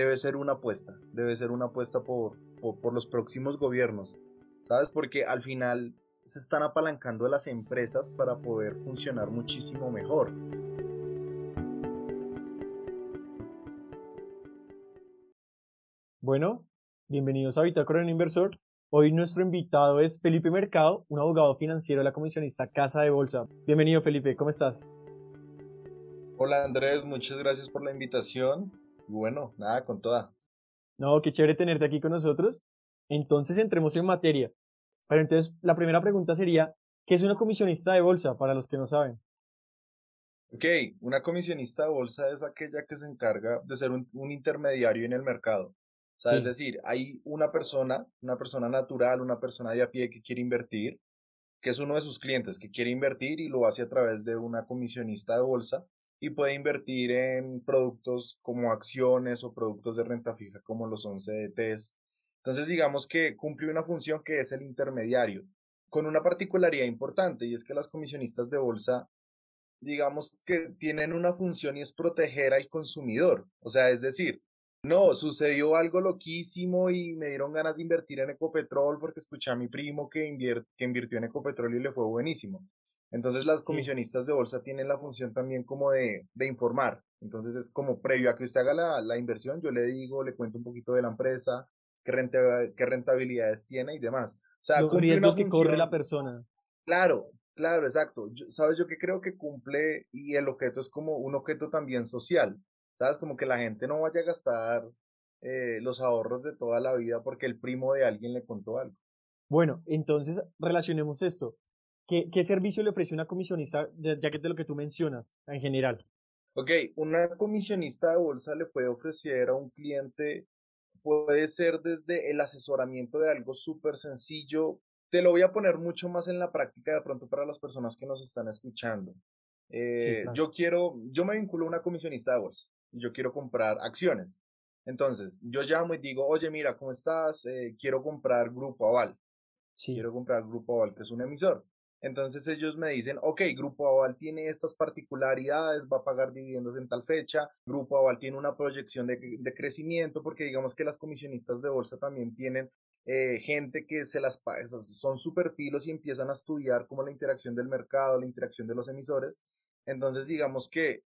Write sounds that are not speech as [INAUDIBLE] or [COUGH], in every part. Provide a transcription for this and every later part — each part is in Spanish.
debe ser una apuesta, debe ser una apuesta por, por, los próximos gobiernos, ¿sabes? Porque al final se están apalancando las empresas para poder funcionar muchísimo mejor. Bueno, bienvenidos a Bitácora en Inversor. Hoy nuestro invitado es Felipe Mercado, un abogado financiero de la comisionista Casa de Bolsa. Bienvenido Felipe, ¿cómo estás? Hola Andrés, muchas gracias por la invitación. Bueno, nada, con toda. No, qué chévere tenerte aquí con nosotros. Entonces entremos en materia. Pero entonces, la primera pregunta sería, ¿qué es una comisionista de bolsa para los que no saben? Ok, una comisionista de bolsa es aquella que se encarga de ser un, intermediario en el mercado. O sea, es decir, hay una persona, una persona natural, una persona de a pie que quiere invertir, que es uno de sus clientes que quiere invertir y lo hace a través de una comisionista de bolsa y puede invertir en productos como acciones o productos de renta fija como los son CDTs. Entonces digamos que cumple una función que es el intermediario, con una particularidad importante y es que las comisionistas de bolsa digamos que tienen una función y es proteger al consumidor. O sea, es decir, no, sucedió algo loquísimo y me dieron ganas de invertir en Ecopetrol porque escuché a mi primo que, que invirtió en Ecopetrol y le fue buenísimo. Entonces las comisionistas de bolsa tienen la función también como de, de, informar. Entonces es como previo a que usted haga la, la, inversión, yo le digo, le cuento un poquito de la empresa, qué, renta, qué rentabilidades tiene y demás. O sea, los riesgos que corre la persona. Claro, claro, exacto. ¿Sabes? Yo que creo que cumple y el objeto es como un objeto también social. ¿Sabes? Como que la gente no vaya a gastar eh, los ahorros de toda la vida porque el primo de alguien le contó algo. Bueno, entonces relacionemos esto. ¿Qué, servicio le ofrece una comisionista, ya que es de lo que tú mencionas en general? Ok, una comisionista de bolsa le puede ofrecer a un cliente, puede ser desde el asesoramiento de algo súper sencillo. Te lo voy a poner mucho más en la práctica de pronto para las personas que nos están escuchando. Eh, yo quiero, yo me vinculo a una comisionista de bolsa y yo quiero comprar acciones. Entonces, yo llamo y digo, oye, mira, ¿cómo estás? Eh, quiero comprar Grupo Aval. Sí. Quiero comprar Grupo Aval, que es un emisor. Entonces ellos me dicen, ok, Grupo Aval tiene estas particularidades, va a pagar dividendos en tal fecha, Grupo Aval tiene una proyección de, crecimiento, porque digamos que las comisionistas de bolsa también tienen eh, gente que se las son super pilos y empiezan a estudiar como la interacción del mercado, la interacción de los emisores. Entonces digamos que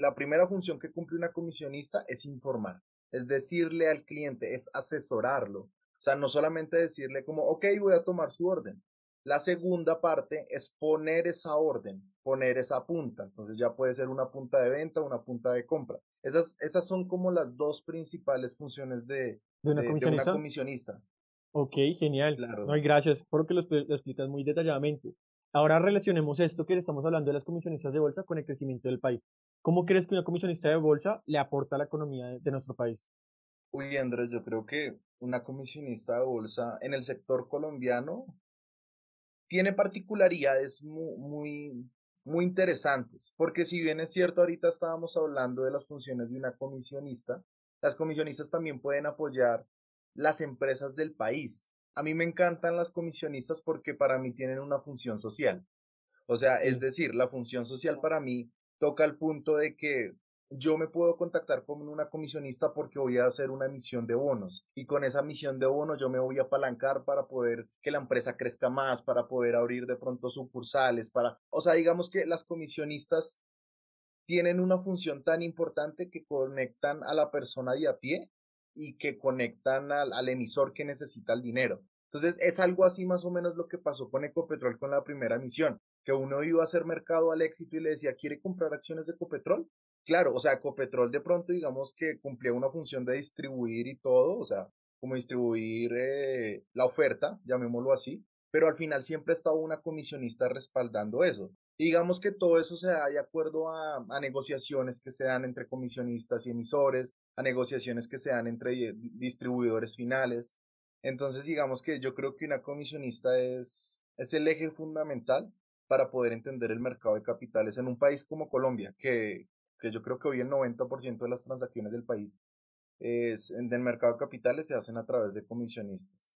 la primera función que cumple una comisionista es informar, es decirle al cliente, es asesorarlo. O sea, no solamente decirle como, ok, voy a tomar su orden, la segunda parte es poner esa orden, poner esa punta. Entonces ya puede ser una punta de venta o una punta de compra. Esas, esas son como las dos principales funciones de, ¿De, una, comisionista? Ok, genial. Claro. gracias por lo que lo, explicas muy detalladamente. Ahora relacionemos esto que estamos hablando de las comisionistas de bolsa con el crecimiento del país. ¿Cómo crees que una comisionista de bolsa le aporta a la economía de, de nuestro país? Uy, Andrés, yo creo que una comisionista de bolsa en el sector colombiano tiene particularidades muy, muy, interesantes, porque si bien es cierto, ahorita estábamos hablando de las funciones de una comisionista, las comisionistas también pueden apoyar las empresas del país. A mí me encantan las comisionistas porque para mí tienen una función social. O sea, es decir, la función social para mí toca el punto de que yo me puedo contactar con una comisionista porque voy a hacer una emisión de bonos y con esa emisión de bonos yo me voy a apalancar para poder que la empresa crezca más, para poder abrir de pronto sucursales, para, o sea, digamos que las comisionistas tienen una función tan importante que conectan a la persona de a pie y que conectan al, al emisor que necesita el dinero. Entonces es algo así más o menos lo que pasó con Ecopetrol con la primera emisión, que uno iba a hacer mercado al éxito y le decía, ¿quiere comprar acciones de Ecopetrol? Claro, o sea, Ecopetrol de pronto digamos que cumplía una función de distribuir y todo, o sea, como distribuir eh, la oferta, llamémoslo así, pero al final siempre ha estado una comisionista respaldando eso. Digamos que todo eso se da de acuerdo a, a, negociaciones que se dan entre comisionistas y emisores, a negociaciones que se dan entre distribuidores finales. Entonces, digamos que yo creo que una comisionista es, es el eje fundamental para poder entender el mercado de capitales en un país como Colombia, que, que yo creo que hoy el 90% de las transacciones del país es, del mercado de capitales se hacen a través de comisionistas.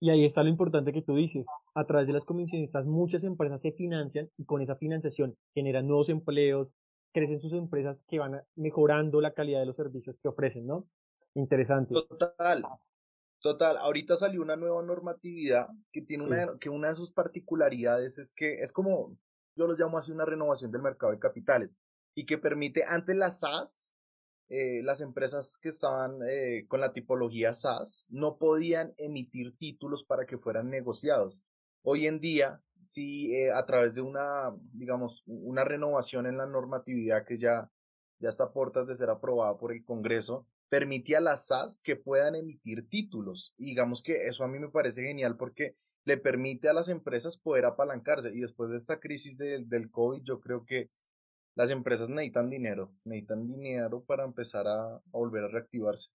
Y ahí está lo importante que tú dices. A través de las comisionistas muchas empresas se financian y con esa financiación generan nuevos empleos, crecen sus empresas que van mejorando la calidad de los servicios que ofrecen, ¿no? Interesante. Total. Total, ahorita salió una nueva normatividad que tiene una, que una de sus particularidades es que es como, yo los llamo así una renovación del mercado de capitales y que permite ante las SAS, eh, las empresas que estaban eh, con la tipología SAS no podían emitir títulos para que fueran negociados. Hoy en día, sí, eh, a través de una, digamos, una renovación en la normatividad que ya, ya está a puertas de ser aprobada por el Congreso, permite a las SAS que puedan emitir títulos. Y digamos que eso a mí me parece genial porque le permite a las empresas poder apalancarse. Y después de esta crisis del COVID, yo creo que las empresas necesitan dinero, necesitan dinero para empezar a, volver a reactivarse.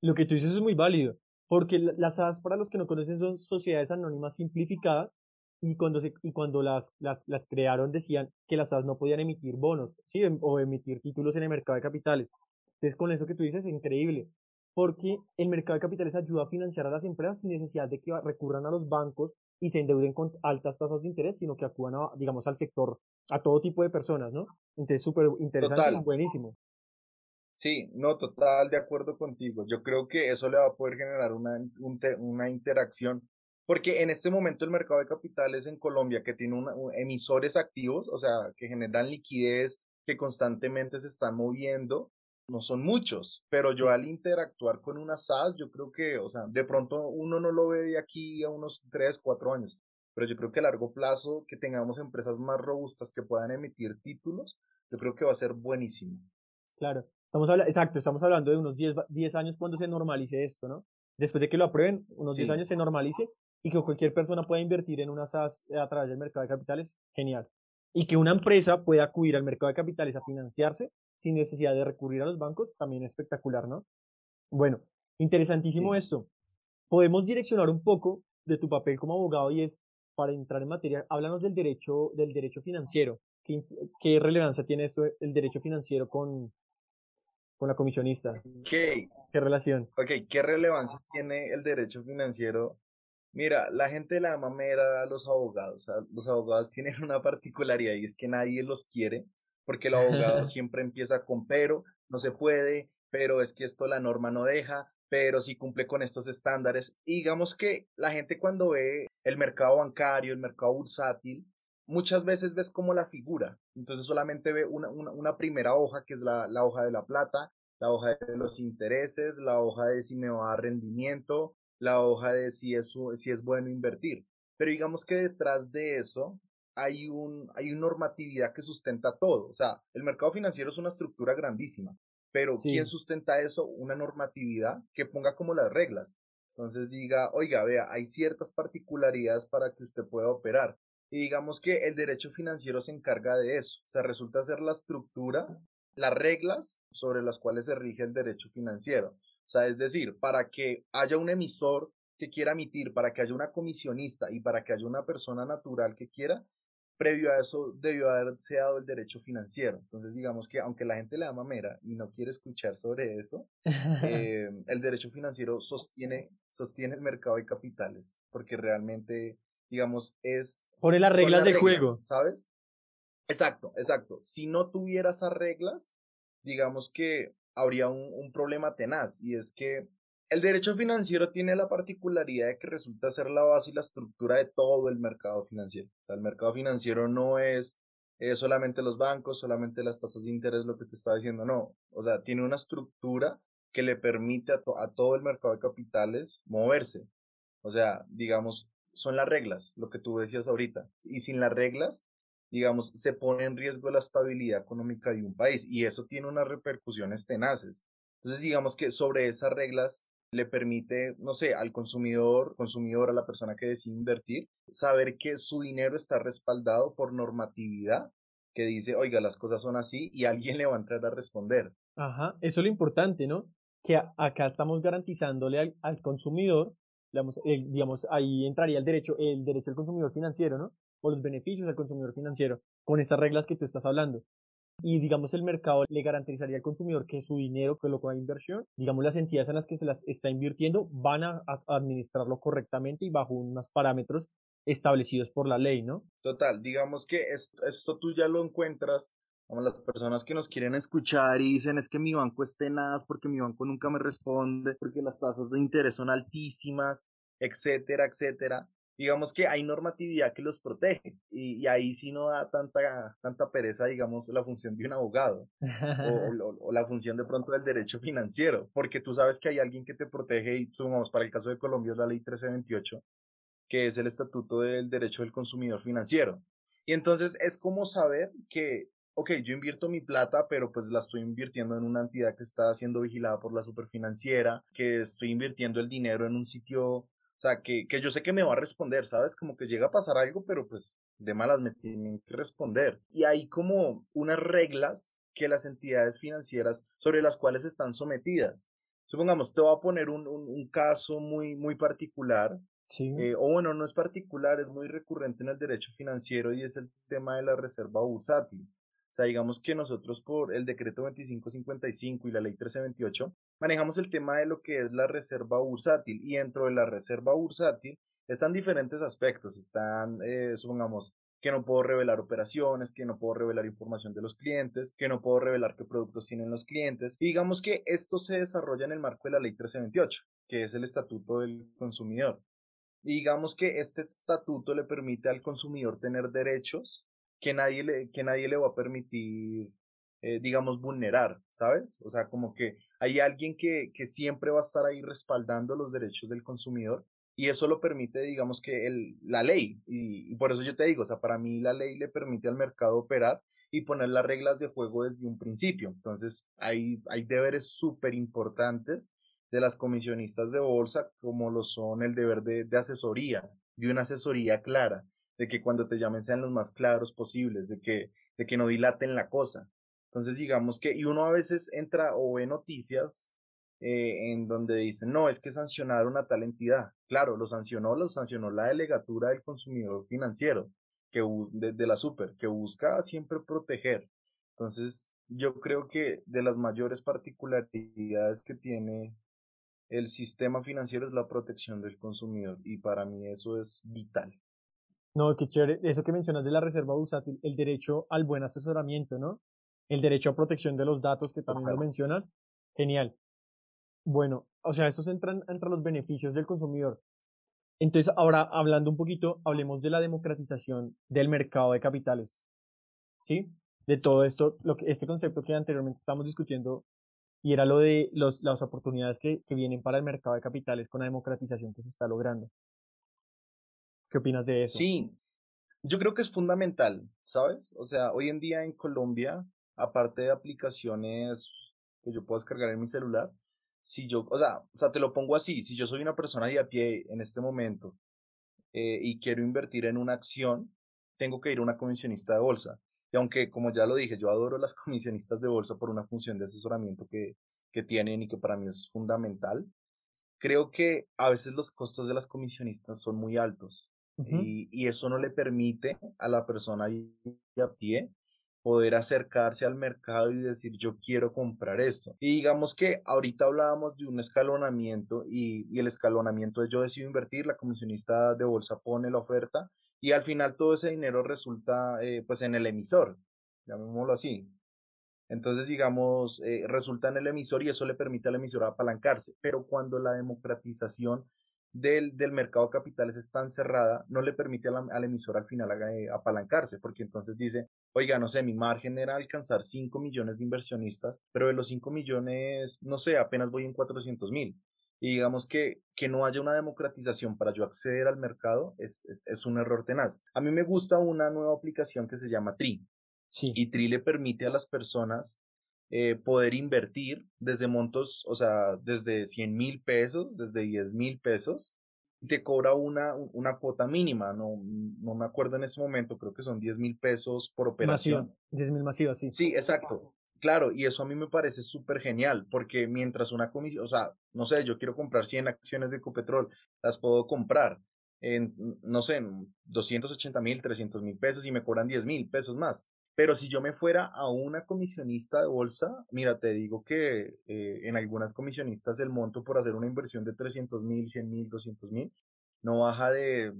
Lo que tú dices es muy válido, porque las SAS, para los que no conocen, son sociedades anónimas simplificadas y cuando, y cuando las, las, las crearon decían que las SAS no podían emitir bonos ¿sí? Em, o emitir títulos en el mercado de capitales. Entonces, con eso que tú dices es increíble, porque el mercado de capitales ayuda a financiar a las empresas sin necesidad de que recurran a los bancos y se endeuden con altas tasas de interés, sino que acudan, a, digamos, al sector, a todo tipo de personas, ¿no? Entonces, súper interesante y buenísimo. Sí, no, total de acuerdo contigo. Yo creo que eso le va a poder generar una, una interacción, porque en este momento el mercado de capitales en Colombia, que tiene emisores activos, o sea, que generan liquidez, que constantemente se están moviendo, no son muchos, pero yo al interactuar con una SAS, yo creo que, o sea, de pronto uno no lo ve de aquí a unos 3, 4 años, pero yo creo que a largo plazo que tengamos empresas más robustas que puedan emitir títulos, yo creo que va a ser buenísimo. Claro, estamos hablando, exacto, estamos hablando de unos 10, 10 años cuando se normalice esto, ¿no? Después de que lo aprueben, unos 10 años se normalice y que cualquier persona pueda invertir en una SAS a través del mercado de capitales, genial. Y que una empresa pueda acudir al mercado de capitales a financiarse sin necesidad de recurrir a los bancos, también espectacular, ¿no? Bueno, interesantísimo esto. Podemos direccionar un poco de tu papel como abogado y es, para entrar en materia, háblanos del derecho, del derecho financiero. ¿Qué, qué relevancia tiene esto, el derecho financiero con, con la comisionista? ¿Qué? ¿Qué relación? Ok, ¿qué relevancia tiene el derecho financiero? Mira, la gente la mamera a los abogados. Los abogados [LAUGHS] tienen una particularidad y es que nadie los quiere porque el abogado [LAUGHS] siempre empieza con pero, no se puede, pero es que esto la norma no deja, pero si cumple con estos estándares. Y digamos que la gente cuando ve el mercado bancario, el mercado bursátil, muchas veces ves como la figura. Entonces solamente ve una, una, primera hoja que es la, la, hoja de la plata, la hoja de los intereses, la hoja de si me va a dar rendimiento, la hoja de si es, si es bueno invertir. Pero digamos que detrás de eso hay, un, hay una normatividad que sustenta todo. O sea, el mercado financiero es una estructura grandísima, pero ¿quién sustenta eso? Una normatividad que ponga como las reglas. Entonces diga, oiga, vea, hay ciertas particularidades para que usted pueda operar. Y digamos que el derecho financiero se encarga de eso. O sea, resulta ser la estructura, las reglas sobre las cuales se rige el derecho financiero. O sea, es decir, para que haya un emisor que quiera emitir, para que haya una comisionista y para que haya una persona natural que quiera, previo a eso debió haberse dado el derecho financiero. Entonces, digamos que aunque la gente le da mamera y no quiere escuchar sobre eso, [LAUGHS] eh, el derecho financiero sostiene, sostiene el mercado de capitales, porque realmente, digamos, es... Pone las reglas de juego. ¿Sabes? Exacto, exacto. Si no tuviera esas reglas, digamos que habría un, un problema tenaz, y es que el derecho financiero tiene la particularidad de que resulta ser la base y la estructura de todo el mercado financiero. O sea, el mercado financiero no es solamente los bancos, solamente las tasas de interés, lo que te estaba diciendo, no. O sea, tiene una estructura que le permite a, a todo el mercado de capitales moverse. O sea, digamos, son las reglas, lo que tú decías ahorita. Y sin las reglas, digamos, se pone en riesgo la estabilidad económica de un país y eso tiene unas repercusiones tenaces. Entonces, digamos que sobre esas reglas le permite, no sé, al consumidor, consumidor, a la persona que decide invertir, saber que su dinero está respaldado por normatividad que dice, oiga, las cosas son así y alguien [LAUGHS] le va a entrar a responder. Ajá, eso es lo importante, ¿no? Que acá estamos garantizándole al, consumidor, digamos, digamos, ahí entraría el derecho, el derecho al consumidor financiero, ¿no? O los beneficios al consumidor financiero, con estas reglas que tú estás hablando y digamos el mercado le garantizaría al consumidor que su dinero que lo a inversión, digamos las entidades en las que se las está invirtiendo van a, administrarlo correctamente y bajo unos parámetros establecidos por la ley, ¿no? Total, digamos que esto, esto tú ya lo encuentras Como las personas que nos quieren escuchar y dicen es que mi banco es tenaz porque mi banco nunca me responde, porque las tasas de interés son altísimas, etcétera, etcétera digamos que hay normatividad que los protege y, ahí sí no da tanta, tanta pereza, digamos, la función de un abogado [LAUGHS] o, la función de pronto del derecho financiero, porque tú sabes que hay alguien que te protege y sumamos, para el caso de Colombia es la ley 1328, que es el Estatuto del Derecho del Consumidor Financiero. Y entonces es como saber que, ok, yo invierto mi plata, pero pues la estoy invirtiendo en una entidad que está siendo vigilada por la superfinanciera, que estoy invirtiendo el dinero en un sitio o sea, que, que yo sé que me va a responder, ¿sabes? Como que llega a pasar algo, pero pues de malas me tienen que responder. Y hay como unas reglas que las entidades financieras sobre las cuales están sometidas. Supongamos, te voy a poner un, un, caso muy, muy particular. Sí. Eh, o bueno, no es particular, es muy recurrente en el derecho financiero y es el tema de la reserva bursátil. Sea, digamos que nosotros por el decreto 2555 y la ley 1328 manejamos el tema de lo que es la reserva bursátil y dentro de la reserva bursátil están diferentes aspectos. Están, eh, supongamos, que no puedo revelar operaciones, que no puedo revelar información de los clientes, que no puedo revelar qué productos tienen los clientes. Y digamos que esto se desarrolla en el marco de la ley 1328, que es el estatuto del consumidor. Y digamos que este estatuto le permite al consumidor tener derechos que nadie le, que nadie le va a permitir, eh, digamos, vulnerar, ¿sabes? O sea, como que hay alguien que, que siempre va a estar ahí respaldando los derechos del consumidor y eso lo permite, digamos, que el, la ley. Y, por eso yo te digo, o sea, para mí la ley le permite al mercado operar y poner las reglas de juego desde un principio. Entonces, hay, hay deberes súper importantes de las comisionistas de bolsa, como lo son el deber de, de asesoría, de una asesoría clara de que cuando te llamen sean los más claros posibles, de que, de que no dilaten la cosa. Entonces, digamos que, y uno a veces entra o ve noticias eh, en donde dicen, no, es que sancionaron a tal entidad. Claro, lo sancionó, lo sancionó la delegatura del consumidor financiero, que de, la super, que busca siempre proteger. Entonces, yo creo que de las mayores particularidades que tiene el sistema financiero es la protección del consumidor y para mí eso es vital. No, qué chévere. Eso que mencionas de la reserva bursátil, el derecho al buen asesoramiento, ¿no? El derecho a protección de los datos, que también lo mencionas. Genial. Bueno, o sea, estos entran entre los beneficios del consumidor. Entonces, ahora hablando un poquito, hablemos de la democratización del mercado de capitales. ¿Sí? De todo esto, lo que, este concepto que anteriormente estábamos discutiendo, y era lo de los, las oportunidades que, que vienen para el mercado de capitales con la democratización que se está logrando. ¿Qué opinas de eso? Sí, yo creo que es fundamental, ¿sabes? O sea, hoy en día en Colombia, aparte de aplicaciones que yo puedo descargar en mi celular, si yo, o sea, o sea, te lo pongo así, si yo soy una persona de a pie en este momento eh, y quiero invertir en una acción, tengo que ir a una comisionista de bolsa. Y aunque, como ya lo dije, yo adoro las [LAUGHS] comisionistas de bolsa por una función de asesoramiento que, que tienen y que para mí es fundamental, creo que a veces los costos de las comisionistas son muy altos y, eso no le permite a la persona a pie poder acercarse al mercado y decir yo quiero comprar esto. Y digamos que ahorita hablábamos de un escalonamiento y, el escalonamiento es yo decido invertir, la comisionista de bolsa pone la oferta y al final todo ese dinero resulta eh, pues en el emisor, llamémoslo así. Entonces, digamos, eh, resulta en el emisor y eso le permite al emisor apalancarse. Pero cuando la democratización del, del mercado de capitales es tan cerrada, no le permite al, emisor al final eh, apalancarse, porque entonces dice, oiga, no sé, mi margen era alcanzar 5 millones de inversionistas, pero de los 5 millones, no sé, apenas voy en 400 mil. Y digamos que, que no haya una democratización para yo acceder al mercado es, es, es un error tenaz. A mí me gusta una nueva aplicación que se llama TRI. Sí. Y TRI le permite a las personas eh, poder invertir desde montos, o sea, desde 100 mil pesos, desde 10 mil pesos, y te cobra una, una cuota mínima, no, no me acuerdo en ese momento, creo que son 10 mil pesos por operación. 10 mil masivas, sí. Sí, exacto. Claro, y eso a mí me parece súper genial, porque mientras una comisión, o sea, no sé, yo quiero comprar 100 acciones de Ecopetrol, las puedo comprar en, no sé, en 280 mil, 300 mil pesos y me cobran 10 mil pesos más. Pero si yo me fuera a una comisionista de bolsa, mira, te digo que eh, en algunas comisionistas el monto por hacer una inversión de 300 mil, 100 mil, 200 mil, no baja de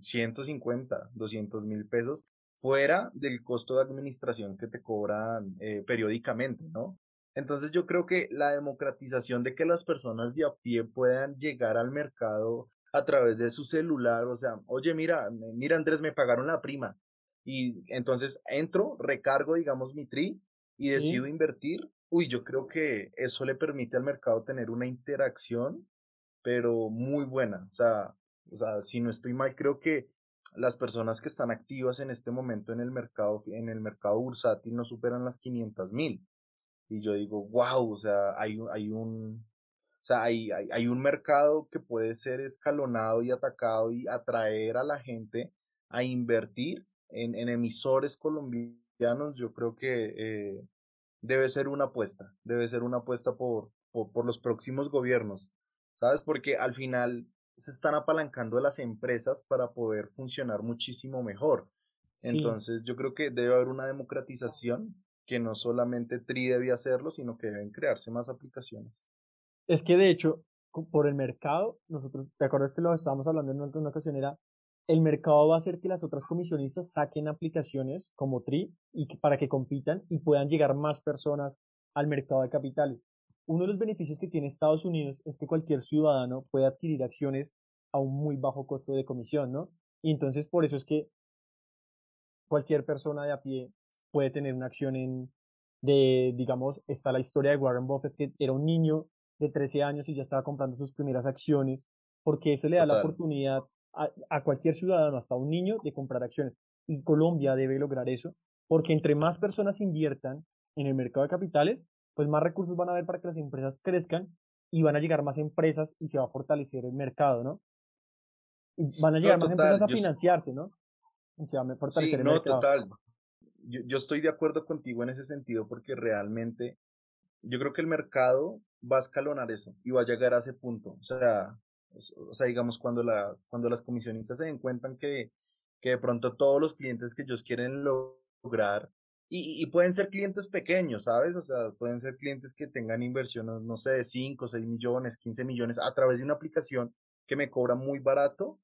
150, 200 mil pesos. fuera del costo de administración que te cobran eh, periódicamente, ¿no? Entonces yo creo que la democratización de que las personas de a pie puedan llegar al mercado a través de su celular, o sea, oye, mira, mira Andrés, me pagaron la prima. Y entonces entro, recargo, digamos, mi tri y decido invertir. Uy, yo creo que eso le permite al mercado tener una interacción, pero muy buena. O sea, o sea, si no estoy mal, creo que las personas que están activas en este momento en el mercado, en el mercado bursátil no superan las 500 mil. Y yo digo, wow, o sea, hay, hay un, o sea, hay, hay, hay, un mercado que puede ser escalonado y atacado y atraer a la gente a invertir en, en emisores colombianos. Yo creo que eh, debe ser una apuesta, debe ser una apuesta por, por, por, los próximos gobiernos, ¿sabes? Porque al final se están apalancando las empresas para poder funcionar muchísimo mejor. Entonces, yo creo que debe haber una democratización que no solamente TRI debía hacerlo, sino que deben crearse más aplicaciones. Es que de hecho, por el mercado, nosotros, ¿te acuerdas que lo estábamos hablando en una ocasión? Era, el mercado va a hacer que las otras comisionistas saquen aplicaciones como TRI y para que compitan y puedan llegar más personas al mercado de capitales. Uno de los beneficios que tiene Estados Unidos es que cualquier ciudadano puede adquirir acciones a un muy bajo costo de comisión, ¿no? Y entonces por eso es que cualquier persona de a pie puede tener una acción en, de, digamos, está la historia de Warren Buffett, que era un niño de 13 años y ya estaba comprando sus primeras acciones, porque eso le da la oportunidad a, a, cualquier ciudadano, hasta un niño, de comprar acciones. Y Colombia debe lograr eso, porque entre más personas inviertan en el mercado de capitales, pues más recursos van a haber para que las empresas crezcan y van a llegar más empresas y se va a fortalecer el mercado, ¿no? Y van a llegar más empresas a financiarse, ¿no? se va a fortalecer el no, total yo, yo estoy de acuerdo contigo en ese sentido porque realmente yo creo que el mercado va a escalonar eso y va a llegar a ese punto. O sea, o sea digamos, cuando las, cuando las comisionistas se den cuenta que, que de pronto todos los clientes que ellos quieren lograr, y, pueden ser clientes pequeños, ¿sabes? O sea, pueden ser clientes que tengan inversiones, no sé, de 5, 6 millones, 15 millones a través de una aplicación que me cobra muy barato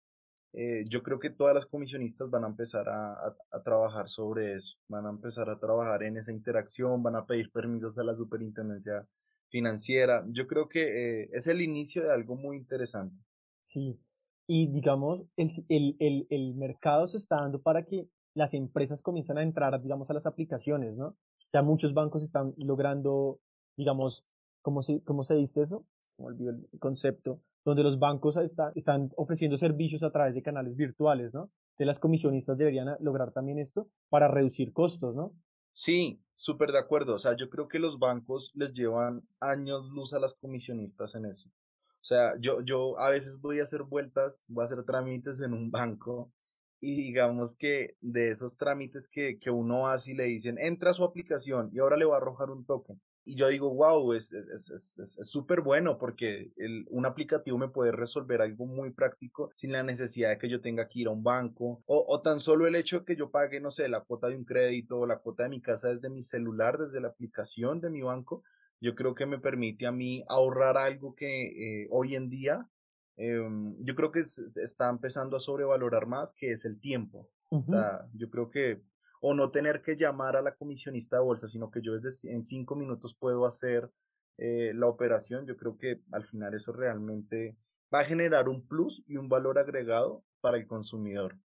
eh, yo creo que todas las comisionistas van a empezar a, a, trabajar sobre eso, van a empezar a trabajar en esa interacción, van a pedir permisos a la superintendencia financiera. Yo creo que eh, es el inicio de algo muy interesante. Sí, y digamos, el, el, el, el mercado se está dando para que las empresas comiencen a entrar, digamos, a las aplicaciones, ¿no? Ya muchos bancos están logrando, digamos, ¿cómo se, cómo se dice eso? Me olvidó el concepto, donde los bancos están ofreciendo servicios a través de canales virtuales, ¿no? De las comisionistas deberían lograr también esto para reducir costos, ¿no? Sí, súper de acuerdo. O sea, yo creo que los bancos les llevan años luz a las comisionistas en eso. O sea, yo, yo a veces voy a hacer vueltas, voy a hacer trámites en un banco y digamos que de esos trámites que, que uno hace y le dicen, entra a su aplicación y ahora le va a arrojar un token y yo digo, wow, es súper es, es, bueno porque el, un aplicativo me puede resolver algo muy práctico sin la necesidad de que yo tenga que ir a un banco o, o tan solo el hecho de que yo pague, no sé, la cuota de un crédito o la cuota de mi casa desde mi celular, desde la aplicación de mi banco, yo creo que me permite a mí ahorrar algo que eh, hoy en día em, yo creo que se está empezando a sobrevalorar más, que es el tiempo. o sea, yo creo que o no tener que llamar a la comisionista de bolsa, sino que yo desde en cinco minutos puedo hacer eh, la operación, yo creo que al final eso realmente va a generar un plus y un valor agregado para el consumidor.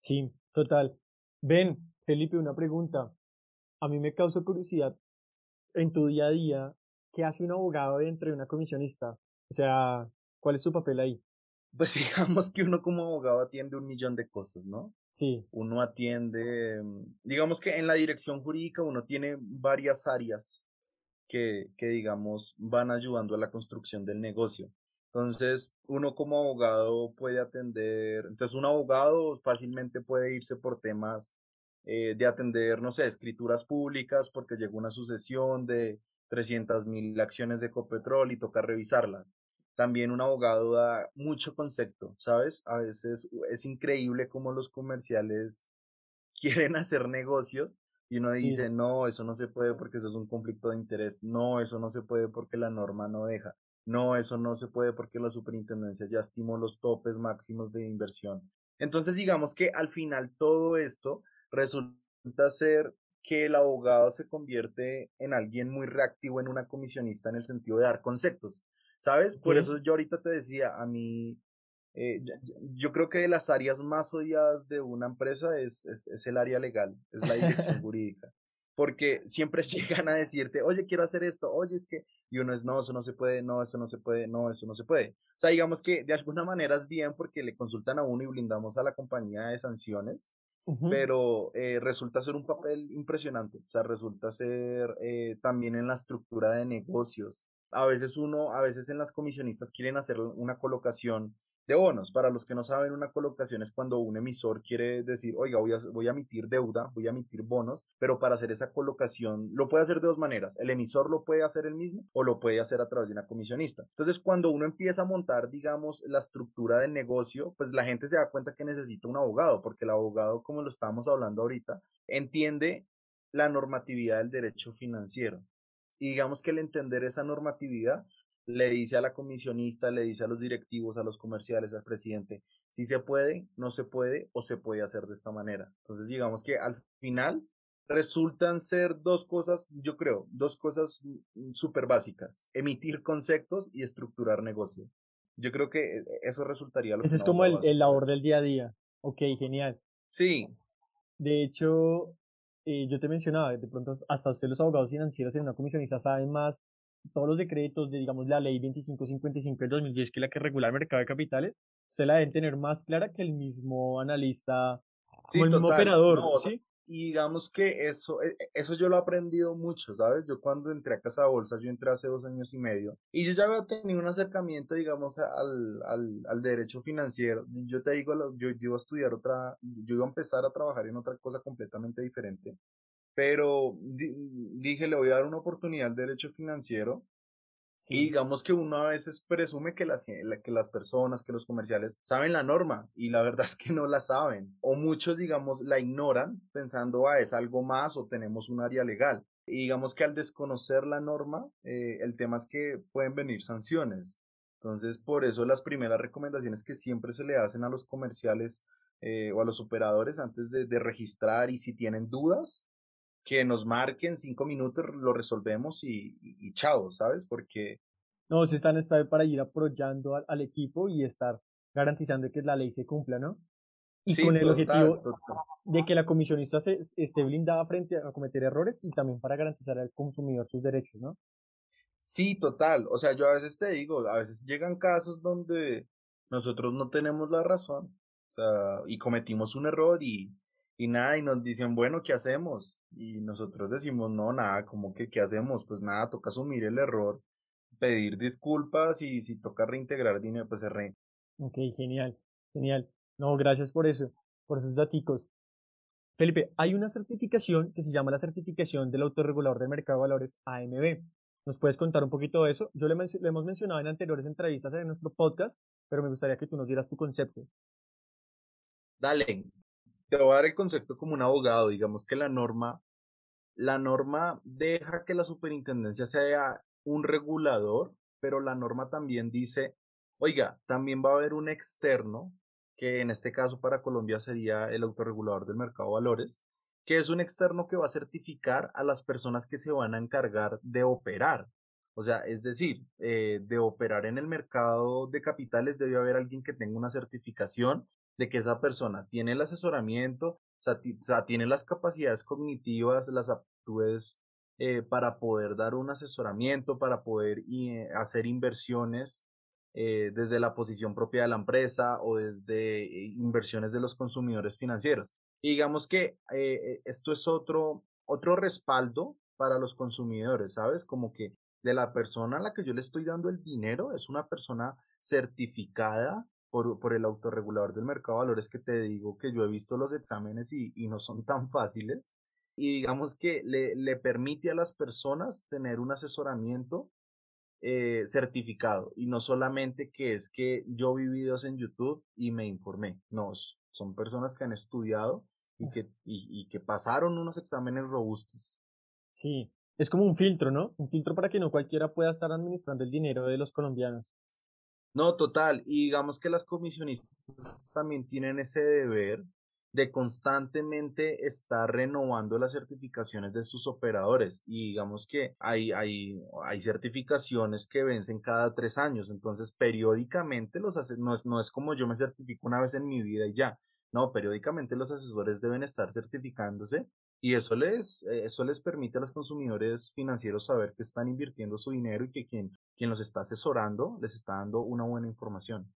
Sí, total. Ven, Felipe, una pregunta. A mí me causa curiosidad, en tu día a día, ¿qué hace un abogado dentro de una comisionista? O sea, ¿cuál es su papel ahí? Pues [LAUGHS] digamos que uno como abogado atiende un millón de cosas, ¿no? Sí. Uno atiende, mm, digamos que en la dirección jurídica uno tiene varias áreas que, que, digamos, van ayudando a la construcción del negocio. Entonces, uno como abogado puede atender, entonces un abogado fácilmente puede irse por temas eh, de atender, no sé, escrituras públicas porque llegó una sucesión de 300 mil acciones de Copetrol y toca revisarlas también un abogado da mucho concepto, ¿sabes? A veces es increíble cómo los comerciales [LAUGHS] quieren hacer negocios y uno dice, no, eso no se puede porque eso es un conflicto de interés, no, eso no se puede porque la norma no deja, no, eso no se puede porque la superintendencia ya estimó los topes máximos de inversión. Entonces digamos que al final todo esto resulta ser que el abogado se convierte en alguien muy reactivo en una comisionista en el sentido de dar conceptos, ¿sabes? Por eso yo ahorita te decía, a mí, eh, yo, creo que de las áreas más odiadas de una empresa es, es, el área legal, es la dirección [LAUGHS] jurídica. Porque siempre [LAUGHS] llegan a decirte, oye, quiero hacer esto, oye, es que, y uno es, no, eso no se puede, no, eso no se puede, no, eso no se puede. O sea, digamos que de alguna manera es bien porque le consultan a uno y blindamos a la compañía de sanciones, pero eh, resulta ser un papel impresionante, o sea, resulta ser eh, también en la estructura de negocios. A veces uno, a veces en las comisionistas quieren hacer una colocación de bonos. Para los que no saben, una colocación es cuando un emisor quiere decir, oiga, voy a, voy a emitir deuda, voy a emitir bonos, pero para hacer esa colocación lo puede hacer de dos maneras. El emisor lo puede hacer él mismo o lo puede hacer a través de una comisionista. Entonces, cuando uno empieza a montar, digamos, la estructura del negocio, pues la gente se da cuenta que necesita un abogado, porque el abogado, como lo estábamos hablando ahorita, entiende la normatividad del derecho financiero. Y digamos que el entender esa normatividad le dice a la comisionista, le dice a los directivos, a los comerciales, al presidente, si se puede, no se puede o se puede hacer de esta manera. Entonces, digamos que al final resultan ser dos cosas, yo creo, dos cosas súper básicas, emitir conceptos y estructurar negocio. Yo creo que e, eso resultaría lo Ese es como el, el labor del día a día. Ok, genial. Sí. De hecho, eh, yo te mencionaba, de pronto hasta ustedes los abogados financieros en una comisionista saben más todos los decretos de, digamos, la ley 2555 del 2010, que es la que regula el mercado de capitales, se la deben tener más clara que el mismo analista sí, el mismo operador. ¿sí? Y digamos que eso, e, e, eso yo lo he aprendido mucho, ¿sabes? Yo cuando entré a Casa Bolsa, yo entré hace dos años y medio, y yo ya había tenido un acercamiento, digamos, al, al, al derecho financiero. Yo te digo, yo, yo iba a estudiar otra, yo iba a empezar a trabajar en otra cosa completamente diferente pero dije, le voy a dar una oportunidad al derecho financiero. Y digamos que uno a veces presume que las, que las personas, que los comerciales saben la norma y la verdad [LAUGHS] es que no la saben. O muchos, digamos, la ignoran pensando, ah, es algo más o tenemos un área legal. Y digamos que al desconocer la norma, eh, el tema es que pueden venir sanciones. Entonces, por eso las primeras recomendaciones que siempre se le hacen a los comerciales eh, o a los operadores antes de, de registrar y si tienen dudas, que nos marquen cinco minutos, lo resolvemos y, y, chao, ¿sabes? Porque... No, se están para ir apoyando al, equipo y estar garantizando que la ley se cumpla, ¿no? Y con el objetivo de que la comisionista se, esté blindada frente a cometer errores y también para garantizar al consumidor sus derechos, ¿no? Sí, total. O sea, yo a veces te digo, a veces llegan casos donde nosotros no tenemos la razón o sea, y cometimos un error y, y nada, y nos dicen, bueno, ¿qué hacemos? Y nosotros decimos, no, nada, como que, ¿qué hacemos? Pues nada, toca asumir el error, pedir disculpas y si toca reintegrar dinero, pues se re. Ok, genial, genial. No, gracias por eso, por esos datos. Felipe, hay una certificación que se llama la certificación del autorregulador del mercado de valores AMB. ¿Nos puedes contar un poquito de eso? Yo le, le hemos mencionado en anteriores entrevistas en nuestro podcast, pero me gustaría que tú nos dieras tu concepto. Dale, el concepto como un abogado, digamos que la norma, la norma deja que la superintendencia sea un regulador, pero la norma también dice, oiga, también va a haber un externo, que en este caso para Colombia sería el autorregulador del mercado de valores, que es un externo que va a certificar a las personas que se van a encargar de operar. O sea, es decir, eh, de operar en el mercado de capitales debe haber alguien que tenga una certificación de que esa persona tiene el asesoramiento, o sea, tiene las capacidades cognitivas, las aptitudes eh, para poder dar un asesoramiento, para poder eh, hacer inversiones eh, desde la posición propia de la empresa o desde inversiones de los consumidores financieros. Y digamos que esto es otro, otro respaldo para los consumidores, ¿sabes? Como que de la persona a la que yo le estoy dando el dinero es una persona certificada por, el autorregulador del mercado de valores que te digo que yo he visto los exámenes y, no son tan fáciles. Y digamos que le, le permite a las personas tener un asesoramiento eh, certificado y no solamente que es que yo vi videos en YouTube y me informé. No, son personas que han estudiado y que, y que pasaron unos exámenes robustos. Sí, es como un filtro, ¿no? Un filtro para que no cualquiera pueda estar administrando el dinero de los colombianos. No, total. Y digamos que las comisionistas también tienen ese deber de constantemente estar renovando las certificaciones de sus operadores. Y digamos que hay, hay, hay certificaciones que vencen cada tres años, entonces periódicamente los hace, no es, no es como yo me certifico una vez en mi vida y ya. No, periódicamente los asesores deben estar certificándose y eso les, eso les permite a los consumidores financieros saber que están invirtiendo su dinero y que quien, quien los está asesorando les está dando una buena información.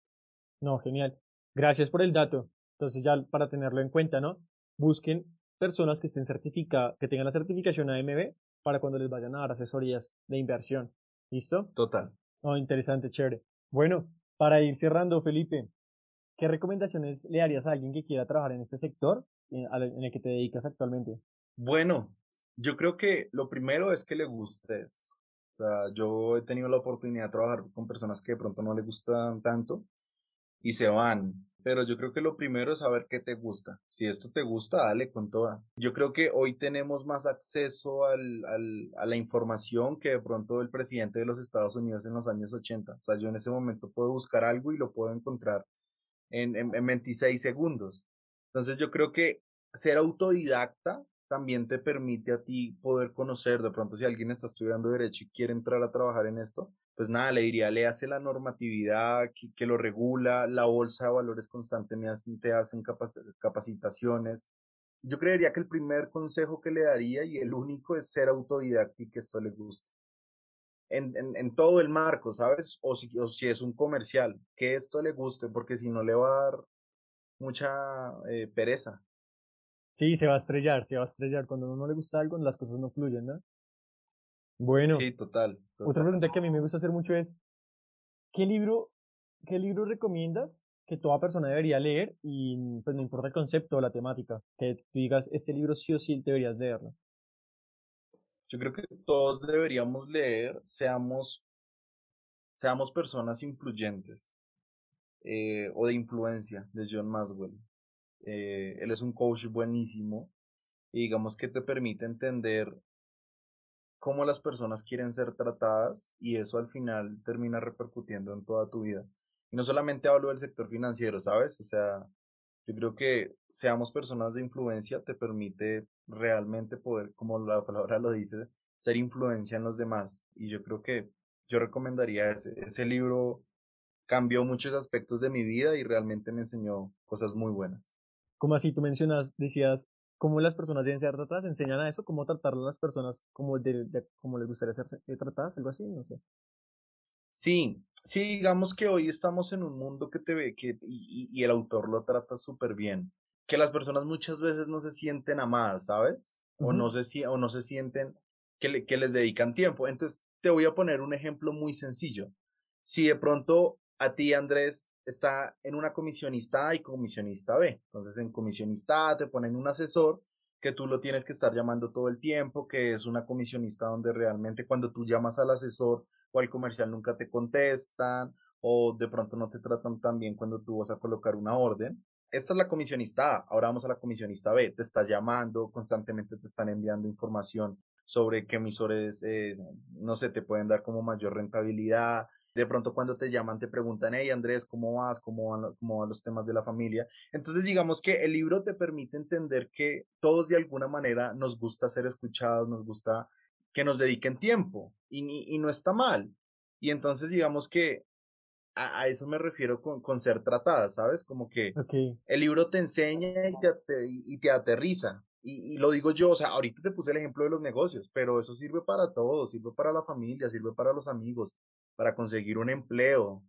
No, genial. Gracias por el dato. Entonces ya para tenerlo en cuenta, ¿no? Busquen personas que estén certificadas, que tengan la certificación AMB para cuando les vayan a dar asesorías de inversión. ¿Listo? Total. Oh, interesante, chévere. Bueno, para ir cerrando, Felipe, ¿qué recomendaciones le harías a alguien que quiera trabajar en este sector en, el que te dedicas actualmente? Bueno, yo creo que lo primero es que le guste esto. O sea, yo he tenido la oportunidad de trabajar con personas que de pronto no le gustan tanto y se van. Pero yo creo que lo primero es saber qué te gusta. Si esto te gusta, dale con toda. Yo creo que hoy tenemos más acceso al, al, a la información que de pronto el presidente de los Estados Unidos en los años 80. O sea, yo en ese momento puedo buscar algo y lo puedo encontrar en, en, en 26 segundos. Entonces yo creo que ser autodidacta también te permite a ti poder conocer, de pronto si alguien está estudiando derecho y quiere entrar a trabajar en esto, pues nada, le diría, le hace la normatividad que, lo regula, la bolsa de valores constantemente te hacen capacitaciones. Yo creería que el primer consejo que le daría y el único es ser autodidacta y que esto le guste. En, en, todo el marco, ¿sabes? O si, o si es un comercial, que esto le guste, porque si no le va a dar mucha eh, pereza. Sí, se va a estrellar, se va a estrellar. Cuando a uno no le gusta algo, las cosas no fluyen, ¿no? Bueno. Sí, total, Otra pregunta que a mí me gusta hacer mucho es, ¿qué libro, qué libro recomiendas que toda persona debería leer y pues no importa el concepto o la temática, que tú digas, este libro sí o sí deberías leerlo? Yo creo que todos deberíamos leer, seamos, seamos personas influyentes eh, o de influencia de John Maswell. Eh, él es un coach buenísimo y digamos que te permite entender cómo las personas quieren ser tratadas y eso al final termina repercutiendo en toda tu vida. Y no solamente hablo del sector financiero, ¿sabes? O sea, yo creo que seamos personas de influencia te permite realmente poder, como la [LAUGHS] palabra lo dice, ser influencia en los demás. Y yo creo que yo recomendaría ese, ese libro, cambió muchos aspectos de mi vida y realmente me enseñó cosas muy buenas. Como así tú mencionas, decías, cómo las personas deben ser tratadas, enseñan a eso, cómo tratar a las personas como, de, como les gustaría ser eh, tratadas, algo así, no sé. Sí, sí, digamos que hoy estamos en un mundo que te ve, que, y, y el autor lo trata súper bien, que las personas muchas veces no se sienten amadas, ¿sabes? O, no se, o no se sienten que, le, que les dedican tiempo. Entonces, te voy a poner un ejemplo muy sencillo. Si de pronto a ti, Andrés, está en una comisionista A y comisionista B. Entonces, en comisionista A te ponen un asesor que tú lo tienes que estar llamando todo el tiempo, que es una comisionista donde realmente cuando tú llamas al asesor o al comercial nunca te contestan o de pronto no te tratan tan bien cuando tú vas a colocar una orden. Esta es la comisionista A, ahora vamos a la comisionista B, te está llamando, constantemente te están enviando información sobre qué emisores, eh, no sé, te pueden dar como mayor rentabilidad, de pronto cuando te llaman te preguntan, hey Andrés, ¿cómo vas? ¿Cómo van, cómo van los temas de la familia? Entonces digamos que el libro te permite entender que todos de alguna manera nos gusta ser escuchados, nos gusta que nos dediquen tiempo y, y no está mal. Y entonces digamos que a, eso me refiero con, con, ser tratada, ¿sabes? Como que el libro te enseña y te, y te aterriza. Y, y, lo digo yo, o sea, ahorita te puse el ejemplo de los negocios, pero eso sirve para todo, sirve para la familia, sirve para los amigos, para conseguir un empleo.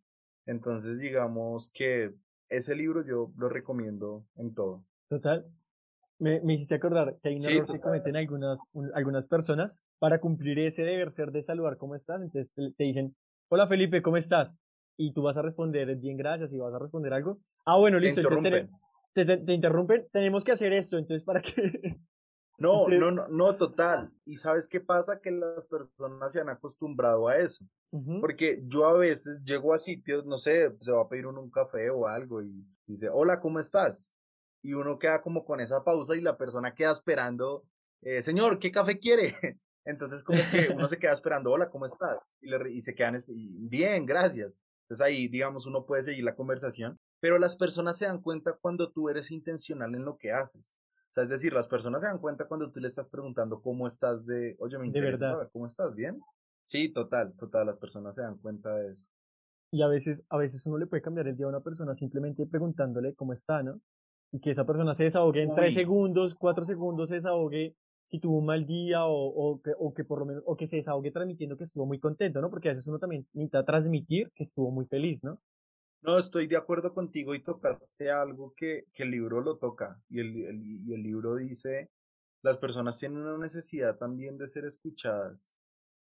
Entonces, digamos que ese libro yo lo recomiendo en todo. Total. Me, me hiciste acordar que hay un error que cometen algunas, algunas personas para cumplir ese deber ser de saludar cómo estás. Entonces te, dicen, hola Felipe, ¿cómo estás? Y tú vas a responder, bien, gracias, y vas a responder algo. Ah, bueno, listo. Te te, te, te, interrumpen, tenemos que hacer esto, entonces para qué, [LAUGHS] no, no, no, no, total. ¿Y sabes qué pasa? Que las personas se han acostumbrado a eso. Porque yo a veces llego a sitios, no sé, se va a pedir uno un café o algo y dice, hola, ¿cómo estás? Y uno queda como con esa pausa y la persona queda esperando, eh, señor, ¿qué café quiere? [LAUGHS] Entonces como que uno [LAUGHS] se queda esperando, hola, ¿cómo estás? Y, le, y se quedan, bien, gracias. Entonces ahí, digamos, uno puede seguir la conversación, pero las personas se dan cuenta cuando tú eres intencional en lo que haces. O sea, es decir, las personas se dan cuenta cuando tú le estás preguntando cómo estás de, oye, me interesa saber cómo estás, ¿bien? Sí, total, total, las personas se dan cuenta de eso. Y a veces, a veces uno le puede cambiar el día a una persona simplemente preguntándole cómo está, ¿no? Y que esa persona se desahogue en tres segundos, cuatro segundos, se desahogue si tuvo un mal día o, o, que, o que por lo menos, o que se desahogue transmitiendo que estuvo muy contento, ¿no? Porque a veces uno también necesita transmitir que estuvo muy feliz, ¿no? No, estoy de acuerdo contigo y tocaste algo que, que el libro lo toca y el, y el libro dice, las personas tienen una necesidad también de ser escuchadas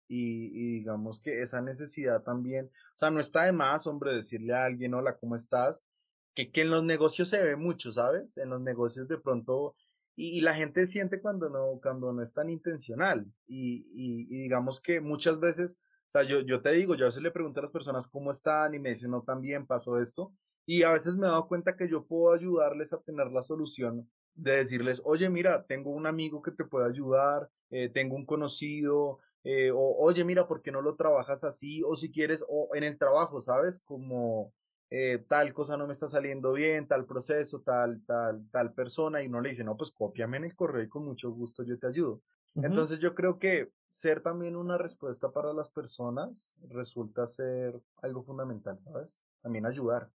y, y, digamos que esa necesidad también, o sea, no está de más, hombre, decirle a alguien, hola, ¿cómo estás? Que, que en los negocios se ve mucho, ¿sabes? En los negocios de pronto, y, y la gente siente cuando no, cuando no es tan intencional y, y digamos que muchas veces o sea, yo, yo te digo, yo a veces le pregunto a las personas cómo están y me dicen, no, también pasó esto. Y a veces me he dado cuenta que yo puedo ayudarles a tener la solución de decirles, oye, mira, tengo un amigo que te puede ayudar, eh, tengo un conocido, eh, o oye, mira, ¿por qué no lo trabajas así? O si quieres, o en el trabajo, ¿sabes? Como eh, tal cosa no me está saliendo bien, tal proceso, tal, tal, tal persona, y uno le dice, no, pues cópiame en el correo y con mucho gusto yo te ayudo. Entonces yo creo que ser también una respuesta para las personas resulta ser algo fundamental, ¿sabes? También ayudar.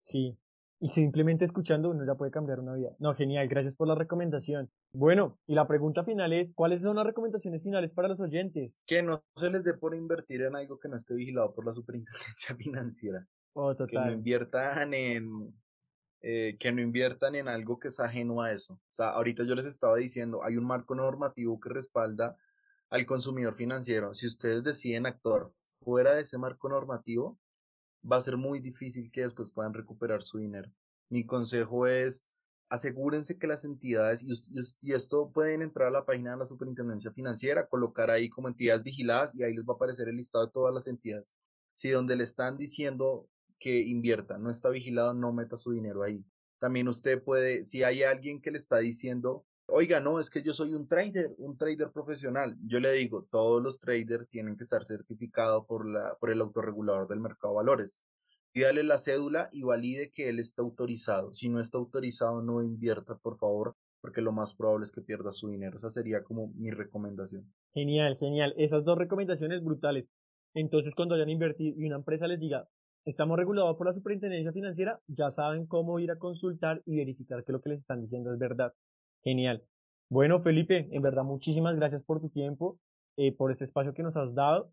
Sí, y simplemente escuchando uno ya puede cambiar una vida. No, genial, gracias por la recomendación. Bueno, y la pregunta final es, ¿cuáles son las recomendaciones finales para los oyentes? Que no se les dé por invertir en algo que no esté vigilado por la superintendencia [LAUGHS] financiera. Oh, total. Que no inviertan en, eh, que no inviertan en algo que es ajeno a eso. O sea, ahorita yo les estaba diciendo, hay un marco normativo que respalda al consumidor financiero. Si ustedes deciden actuar fuera de ese marco normativo, va a ser muy difícil que después puedan recuperar su dinero. Mi consejo es asegúrense que las entidades, y, esto pueden entrar a la página de la Superintendencia Financiera, colocar ahí como entidades vigiladas y ahí les va a aparecer el listado de todas las entidades. Si donde le están diciendo que invierta, no está vigilado, no meta su dinero ahí. También usted puede, si hay alguien que le está diciendo, oiga, no, es que yo soy un trader, un trader profesional, yo le digo, todos los traders tienen que estar certificados por, por el autorregulador del mercado de valores. Pídale la cédula y valide que él está autorizado. Si no está autorizado, no invierta, por favor, porque lo más probable es que pierda su dinero. Esa sería como mi recomendación. Genial, genial. Esas dos recomendaciones brutales. Entonces, cuando vayan a invertir y una empresa les diga, estamos regulados por la superintendencia financiera, ya saben cómo ir a consultar y verificar que lo que les están diciendo es verdad. Genial. Bueno, Felipe, en verdad, muchísimas gracias por tu tiempo, eh, por este espacio que nos has dado.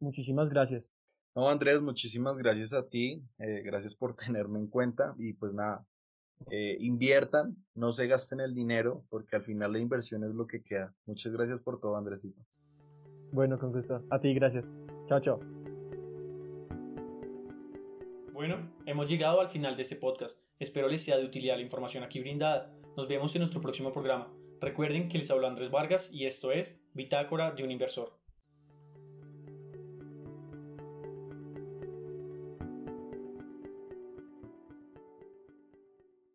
Muchísimas gracias. No, Andrés, muchísimas gracias a ti. Eh, gracias por [LAUGHS] tenerme en cuenta. Y pues nada, eh, inviertan, no se gasten el dinero, porque al final la inversión es lo que queda. Muchas gracias por todo, Andresito. Bueno, con gusto. A ti, gracias. Chao, chao. Bueno, hemos llegado al final de este podcast. Espero les sea de utilidad la información aquí brindada. Nos vemos en nuestro próximo programa. Recuerden que les habla Andrés Vargas y esto es Bitácora de un inversor.